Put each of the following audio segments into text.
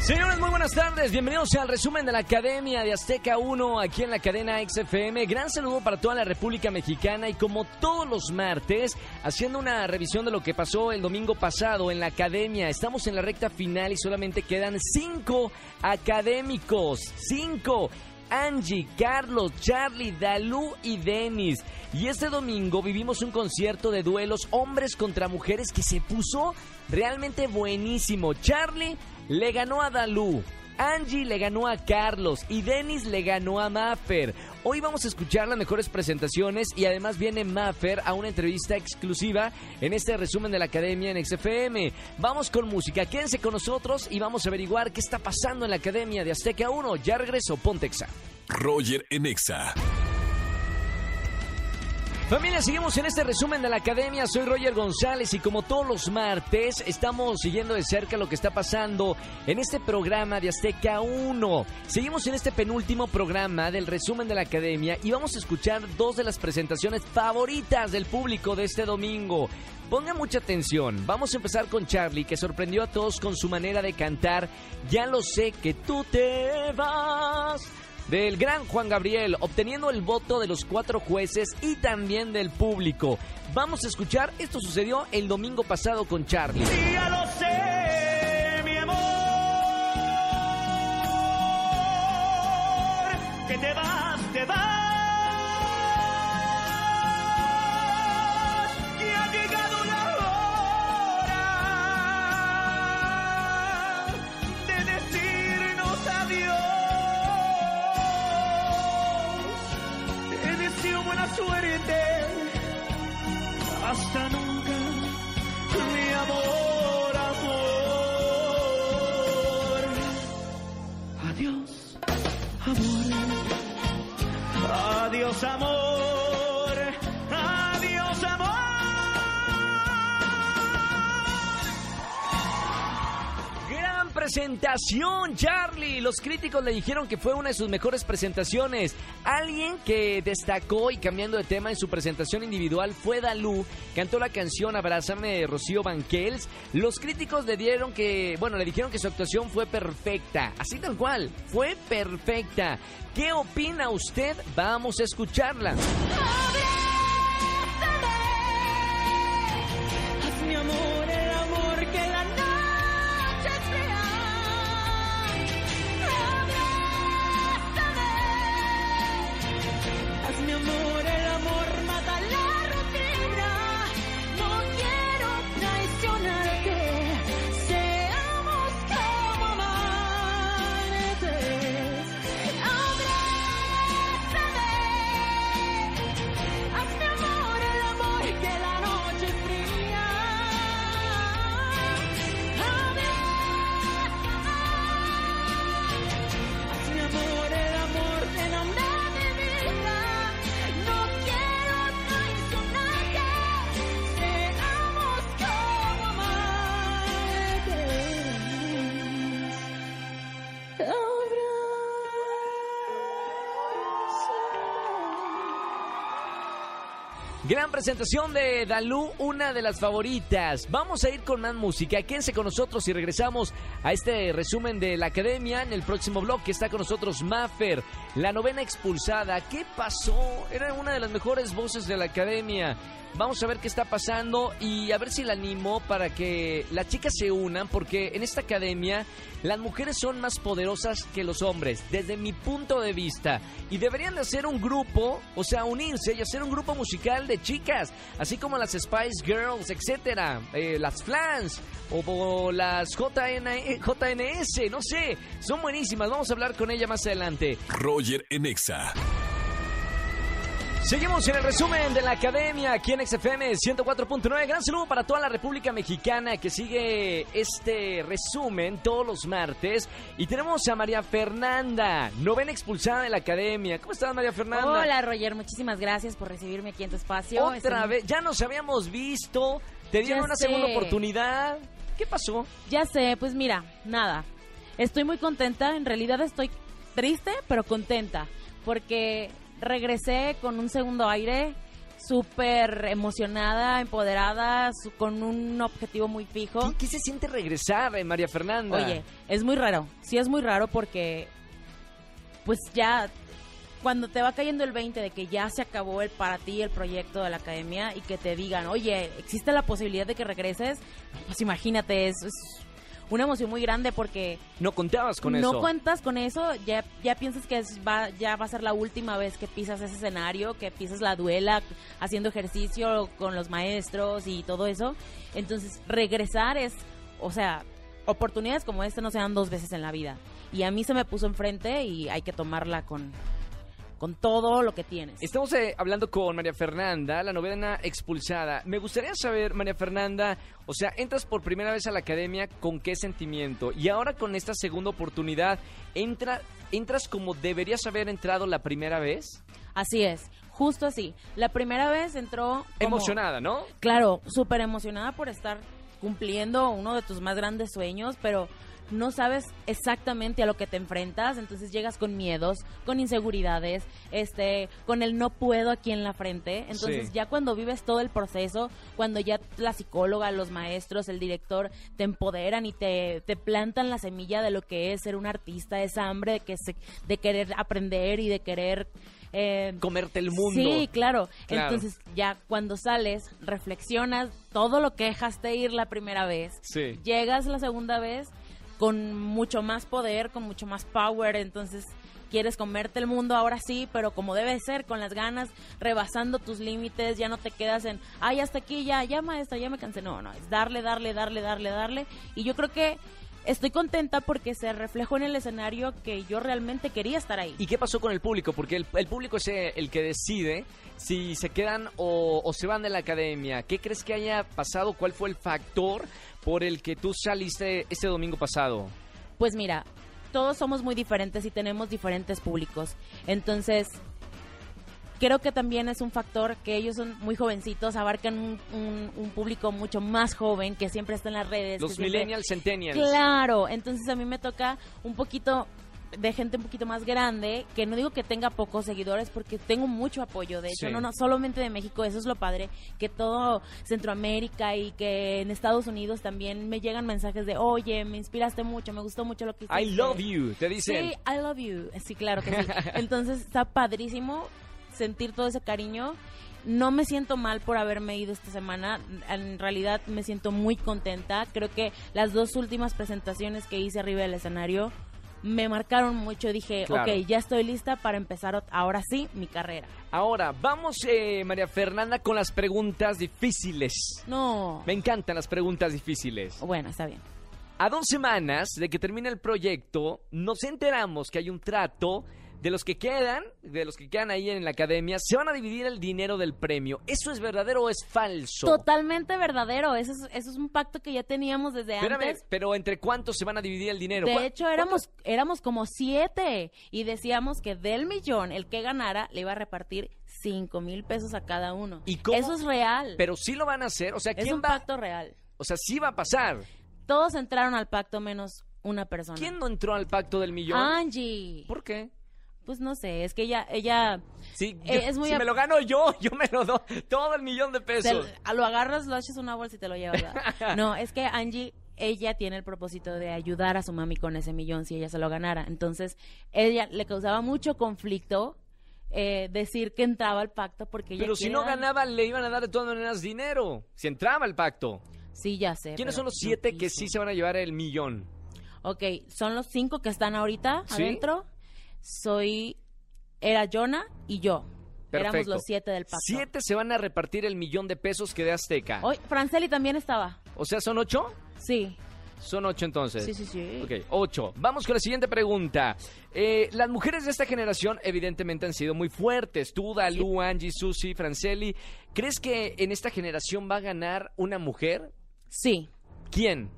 Señores, muy buenas tardes. Bienvenidos al resumen de la Academia de Azteca 1 aquí en la cadena XFM. Gran saludo para toda la República Mexicana y como todos los martes, haciendo una revisión de lo que pasó el domingo pasado en la Academia. Estamos en la recta final y solamente quedan cinco académicos. Cinco. Angie, Carlos, Charlie, Dalú y Denis. Y este domingo vivimos un concierto de duelos hombres contra mujeres que se puso realmente buenísimo. Charlie le ganó a Dalú. Angie le ganó a Carlos y Denis le ganó a Maffer. Hoy vamos a escuchar las mejores presentaciones y además viene Maffer a una entrevista exclusiva en este resumen de la Academia en XFM. Vamos con música, quédense con nosotros y vamos a averiguar qué está pasando en la Academia de Azteca 1. Ya regreso, Pontexa. Roger en Exa. Familia, seguimos en este resumen de la academia. Soy Roger González y como todos los martes estamos siguiendo de cerca lo que está pasando en este programa de Azteca 1. Seguimos en este penúltimo programa del resumen de la academia y vamos a escuchar dos de las presentaciones favoritas del público de este domingo. Ponga mucha atención. Vamos a empezar con Charlie, que sorprendió a todos con su manera de cantar. Ya lo sé que tú te vas del gran Juan Gabriel, obteniendo el voto de los cuatro jueces y también del público. Vamos a escuchar, esto sucedió el domingo pasado con Charlie. ya lo sé, mi amor, te vas, te vas. Hasta nunca, presentación, Charlie. Los críticos le dijeron que fue una de sus mejores presentaciones. Alguien que destacó y cambiando de tema en su presentación individual fue Dalú. Cantó la canción Abrázame de Rocío Banquels. Los críticos le dieron que, bueno, le dijeron que su actuación fue perfecta. Así tal cual, fue perfecta. ¿Qué opina usted? Vamos a escucharla. Haz Gran presentación de Dalú, una de las favoritas. Vamos a ir con más música. Quédense con nosotros y regresamos a este resumen de la academia. En el próximo bloque está con nosotros Maffer, la novena expulsada. ¿Qué pasó? Era una de las mejores voces de la academia. Vamos a ver qué está pasando y a ver si la animo para que las chicas se unan, porque en esta academia las mujeres son más poderosas que los hombres, desde mi punto de vista. Y deberían de hacer un grupo, o sea, unirse y hacer un grupo musical de chicas, así como las Spice Girls, etcétera, eh, las Flans o, o las JN, JNS, no sé, son buenísimas. Vamos a hablar con ella más adelante. Roger en Exa. Seguimos en el resumen de la academia aquí en XFM 104.9. Gran saludo para toda la República Mexicana que sigue este resumen todos los martes. Y tenemos a María Fernanda, novena expulsada de la academia. ¿Cómo estás, María Fernanda? Hola Roger, muchísimas gracias por recibirme aquí en tu espacio. Otra vez, ya nos habíamos visto. Te dieron Ya una sé. segunda oportunidad. ¿Qué pasó? Ya sé, pues mira, nada. Estoy muy contenta, en realidad estoy triste, pero contenta, porque regresé con un segundo aire, súper emocionada, empoderada, su- con un objetivo muy fijo. ¿Qué, qué se siente regresar, eh, María Fernanda? Oye, es muy raro, sí es muy raro porque, pues ya, cuando te va cayendo el 20 de que ya se acabó el para ti el proyecto de la academia y que te digan, oye, existe la posibilidad de que regreses, pues imagínate, es, es una emoción muy grande porque no contabas con no eso. cuentas con eso, ya, ya piensas que es- va, ya va a ser la última vez que pisas ese escenario, que pisas la duela, haciendo ejercicio con los maestros y todo eso. Entonces, regresar es, o sea, oportunidades como esta no se dan dos veces en la vida. Y a mí se me puso enfrente y hay que tomarla con, con todo lo que tienes. Estamos eh, hablando con María Fernanda, la novena expulsada. Me gustaría saber, María Fernanda, o sea, entras por primera vez a la academia con qué sentimiento y ahora con esta segunda oportunidad, entra, entras como deberías haber entrado la primera vez. Así es, justo así. La primera vez entró... como- Emocionada, ¿no? Claro, súper emocionada por estar cumpliendo uno de tus más grandes sueños, pero no sabes exactamente a lo que te enfrentas, entonces llegas con miedos, con inseguridades, este, con el no puedo aquí en la frente. Entonces Sí. ya cuando vives todo el proceso, cuando ya la psicóloga, los maestros, el director te empoderan y te, te plantan la semilla de lo que es ser un artista, esa hambre de, que se- de querer aprender y de querer... eh, Comerte el mundo. Sí, claro. Claro. Entonces, ya cuando sales, reflexionas todo lo que dejaste ir la primera vez. Sí. Llegas la segunda vez con mucho más poder, con mucho más power. Entonces, quieres comerte el mundo ahora sí, pero como debe ser, con las ganas, rebasando tus límites. Ya no te quedas en, ay, hasta aquí ya, ya maestra, ya me cansé. No, no, es darle, darle, darle, darle, darle. Y yo creo que. Estoy contenta porque se reflejó en el escenario que yo realmente quería estar ahí. ¿Y qué pasó con el público? Porque el, el público es eh, el que decide si se quedan o, o se van de la academia. ¿Qué crees que haya pasado? ¿Cuál fue el factor por el que tú saliste este domingo pasado? Pues mira, todos somos muy diferentes y tenemos diferentes públicos. Entonces, creo que también es un factor que ellos son muy jovencitos, abarcan un, un- un público mucho más joven que siempre está en las redes. Los siempre- millennials, centennials. Claro, entonces a mí me toca un poquito de gente un poquito más grande, que no digo que tenga pocos seguidores porque tengo mucho apoyo, de hecho, Sí. no, no solamente de México, eso es lo padre, que todo Centroamérica y que en Estados Unidos también me llegan mensajes de, oye, me inspiraste mucho, me gustó mucho lo que hiciste. I love you, te dicen. Sí, I love you. Sí, claro que sí. Entonces está padrísimo sentir todo ese cariño. No me siento mal por haberme ido esta semana. En realidad me siento muy contenta. Creo que las dos últimas presentaciones que hice arriba del escenario me marcaron mucho. Dije, Claro. ok, ya estoy lista para empezar ahora sí mi carrera. Ahora, vamos, eh, María Fernanda, con las preguntas difíciles. No. Me encantan las preguntas difíciles. Bueno, está bien. A dos semanas de que termine el proyecto, nos enteramos que hay un trato de los que quedan, de los que quedan ahí en la academia, se van a dividir el dinero del premio. ¿Eso es verdadero o es falso? Totalmente verdadero. Eso es, eso es un pacto que ya teníamos desde Espérame, antes. pero ¿entre cuántos se van a dividir el dinero? De ¿Cuá- hecho, éramos, éramos como siete y decíamos que del millón, el que ganara le iba a repartir cinco mil pesos a cada uno. ¿Y cómo? Eso es real. Pero sí lo van a hacer, o sea, es ¿quién un va? pacto real. O sea, sí va a pasar. Todos entraron al pacto menos una persona. ¿Quién no entró al pacto del millón? Angie. ¿Por qué? Pues no sé, es que ella, ella Sí, Eh, yo- es muy si me lo gano yo, yo me lo doy todo el millón de pesos. lo agarras, lo echas en una bolsa y te lo llevas. ¿verdad? no, es que Angie, ella tiene el propósito de ayudar a su mami con ese millón si ella se lo ganara. Entonces, ella le causaba mucho conflicto eh, decir que entraba al pacto porque ella Pero si no dar- ganaba, le iban a dar de todas maneras dinero. Si entraba al pacto. Sí, ya sé. ¿Quiénes son los no siete que sí se van a llevar el millón? Ok, son los cinco que están ahorita ¿Sí? adentro. Soy. Era Jonah y yo. Éramos los siete del pacto. Siete se van a repartir el millón de pesos que de Azteca. Hoy, Franceli también estaba. O sea, ¿son ocho? Sí. Son ocho entonces. Sí, sí, sí. Ok, ocho. Vamos con la siguiente pregunta. Eh, las mujeres de esta generación evidentemente han sido muy fuertes. Tú, Dalu, Angie, Susi, Franceli. ¿Crees que en esta generación va a ganar una mujer? Sí. ¿Quién?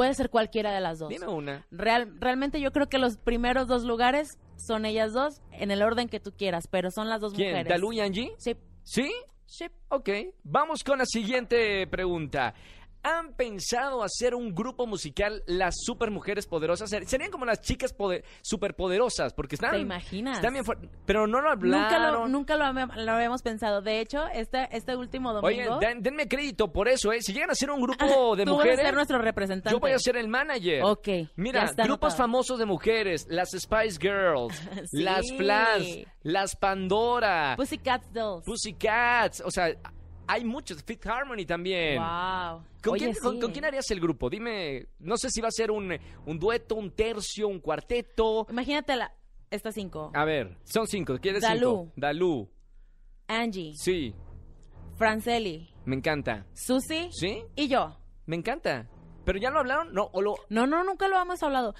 Puede ser cualquiera de las dos. Dime una. Real, realmente yo creo que los primeros dos lugares son ellas dos en el orden que tú quieras, pero son las dos ¿Quién? mujeres. ¿Dalu y Angie? Sí, ¿Sí? Ship. Ok, vamos con la siguiente pregunta. ¿Han pensado hacer un grupo musical las supermujeres poderosas? Ser- Serían como las chicas poder- superpoderosas, porque están... ¿Te imaginas? Están bien pero no lo hablaron. Nunca, lo, nunca lo, lo habíamos pensado. De hecho, este, este último Oye, domingo... den- denme crédito por eso, ¿eh? Si llegan a ser un grupo de tú vas mujeres... a ser nuestro representante. Yo voy a ser el manager. Ok, Mira, grupos famosos de mujeres, las Spice Girls, Sí. las Flash, las Pandora, Pussycat Dolls. Pussycats, o sea, hay muchos, Fifth Harmony también. Wow. ¿Con, Oye, quién, con- sí. con quién harías el grupo? Dime, no sé si va a ser un, un dueto, un tercio, un cuarteto. Imagínate la, estas cinco. A ver, son cinco, ¿quieres Dalú. cinco? Dalú, Angie, sí, Franceli, me encanta. Susi ¿Sí? y yo. Me encanta. ¿Pero ya lo hablaron? No, o lo... No, no, nunca lo hemos hablado.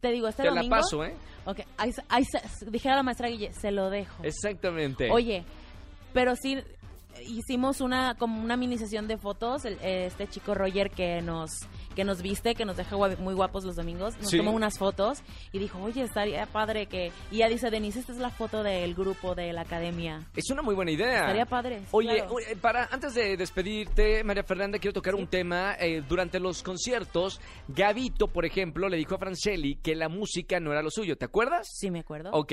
Te- digo, este Te la paso, ¿eh? Ok, ahí, ahí dijera la maestra Guille, se lo dejo. Exactamente. Oye, pero sí hicimos una como una mini sesión de fotos, el- este chico Roger que nos que nos viste, que nos deja muy guapos los domingos, nos Sí. tomó unas fotos y dijo, oye, estaría padre que... Y ella dice, Denise, esta es la foto del grupo de la academia. Es una muy buena idea. Estaría padre. Oye, claro. oye, para antes de despedirte, María Fernanda, quiero tocar Sí. un tema. Eh, durante los conciertos, Gavito, por ejemplo, le dijo a Franceli que la música no era lo suyo. ¿Te acuerdas? Sí, me acuerdo. Ok,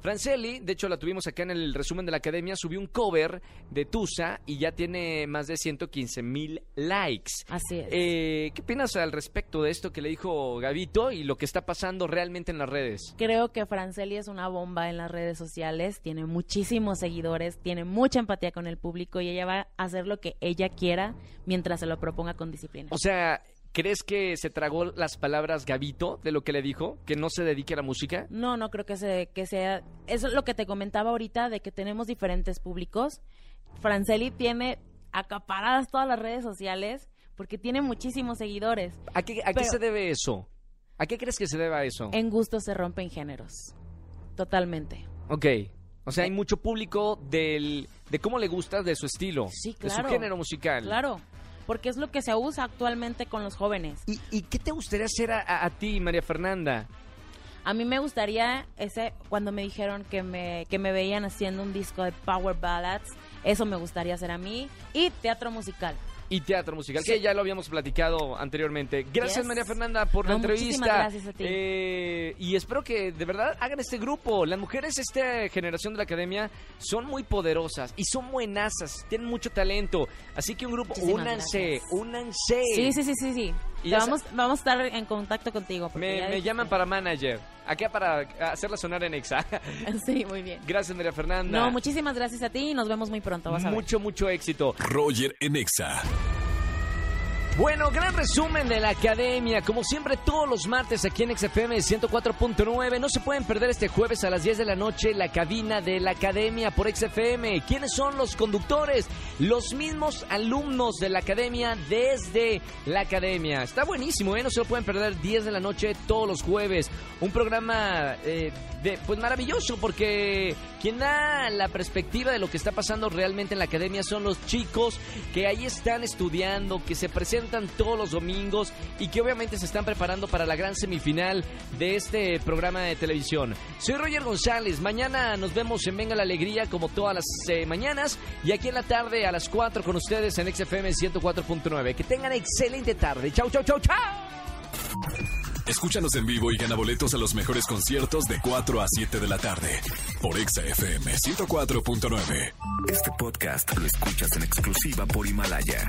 Franceli, de hecho la tuvimos acá en el resumen de la academia, subió un cover de Tusa y ya tiene más de 115 mil likes. Así es. Eh, ¿Qué opinas al respecto de esto que le dijo Gavito y lo que está pasando realmente en las redes? Creo que Franceli es una bomba en las redes sociales, tiene muchísimos seguidores, tiene mucha empatía con el público y ella va a hacer lo que ella quiera mientras se lo proponga con disciplina. O sea, ¿crees que se tragó las palabras Gavito de lo que le dijo? ¿Que no se dedique a la música? No, no creo que, se, que sea... Eso es lo que te comentaba ahorita, de que tenemos diferentes públicos. Franceli tiene acaparadas todas las redes sociales porque tiene muchísimos seguidores. ¿A qué, a qué Pero- se debe eso? ¿A qué crees que se deba eso? En gusto se rompen géneros. Totalmente. Ok. O sea, hay mucho público del, de cómo le gusta, de su estilo, Sí, de su claro. género musical. Claro, porque es lo que se usa actualmente con los jóvenes. ¿Y, y qué te gustaría hacer a, a- a ti, María Fernanda? A mí me gustaría ese cuando me dijeron que me que me veían haciendo un disco de power ballads, eso me gustaría hacer a mí y teatro musical. Y teatro musical, Sí. que ya lo habíamos platicado anteriormente. Gracias, Yes. María Fernanda, por la No, entrevista. gracias a ti. Eh, y espero que de verdad hagan este grupo. Las mujeres, esta generación de la academia, son muy poderosas y son buenazas, tienen mucho talento. Así que un grupo, Muchísimas únanse, gracias. únanse. Sí, sí, sí, sí, sí. Y vamos, vamos a estar en contacto contigo. Me, llaman para manager, acá para hacerla sonar en Exa. Sí, muy bien. Gracias, María Fernanda. No, muchísimas gracias a ti y nos vemos muy pronto, vas a ver. Mucho, mucho éxito. Roger en Exa. Bueno, gran resumen de la academia. Como siempre, todos los martes aquí en XFM 104.9. No se pueden perder este jueves a las 10 de la noche la cabina de la academia por XFM. ¿Quiénes son los conductores? Los mismos alumnos de la academia desde la academia. Está buenísimo, ¿eh? No se lo pueden perder 10 de la noche todos los jueves. Un programa eh, pues maravilloso porque quien da la perspectiva de lo que está pasando realmente en la academia son los chicos que ahí están estudiando, que se presentan todos los domingos y que obviamente se están preparando para la gran semifinal de este programa de televisión. Soy Roger González, mañana nos vemos en Venga la Alegría como todas las eh, mañanas y aquí en la tarde a las 4 con ustedes en XFM 104.9. Que tengan excelente tarde. Chau, chau, chau, chau. Escúchanos en vivo y gana boletos a los mejores conciertos de 4 a 7 de la tarde por Exa FM 104.9. Este podcast lo escuchas en exclusiva por Himalaya.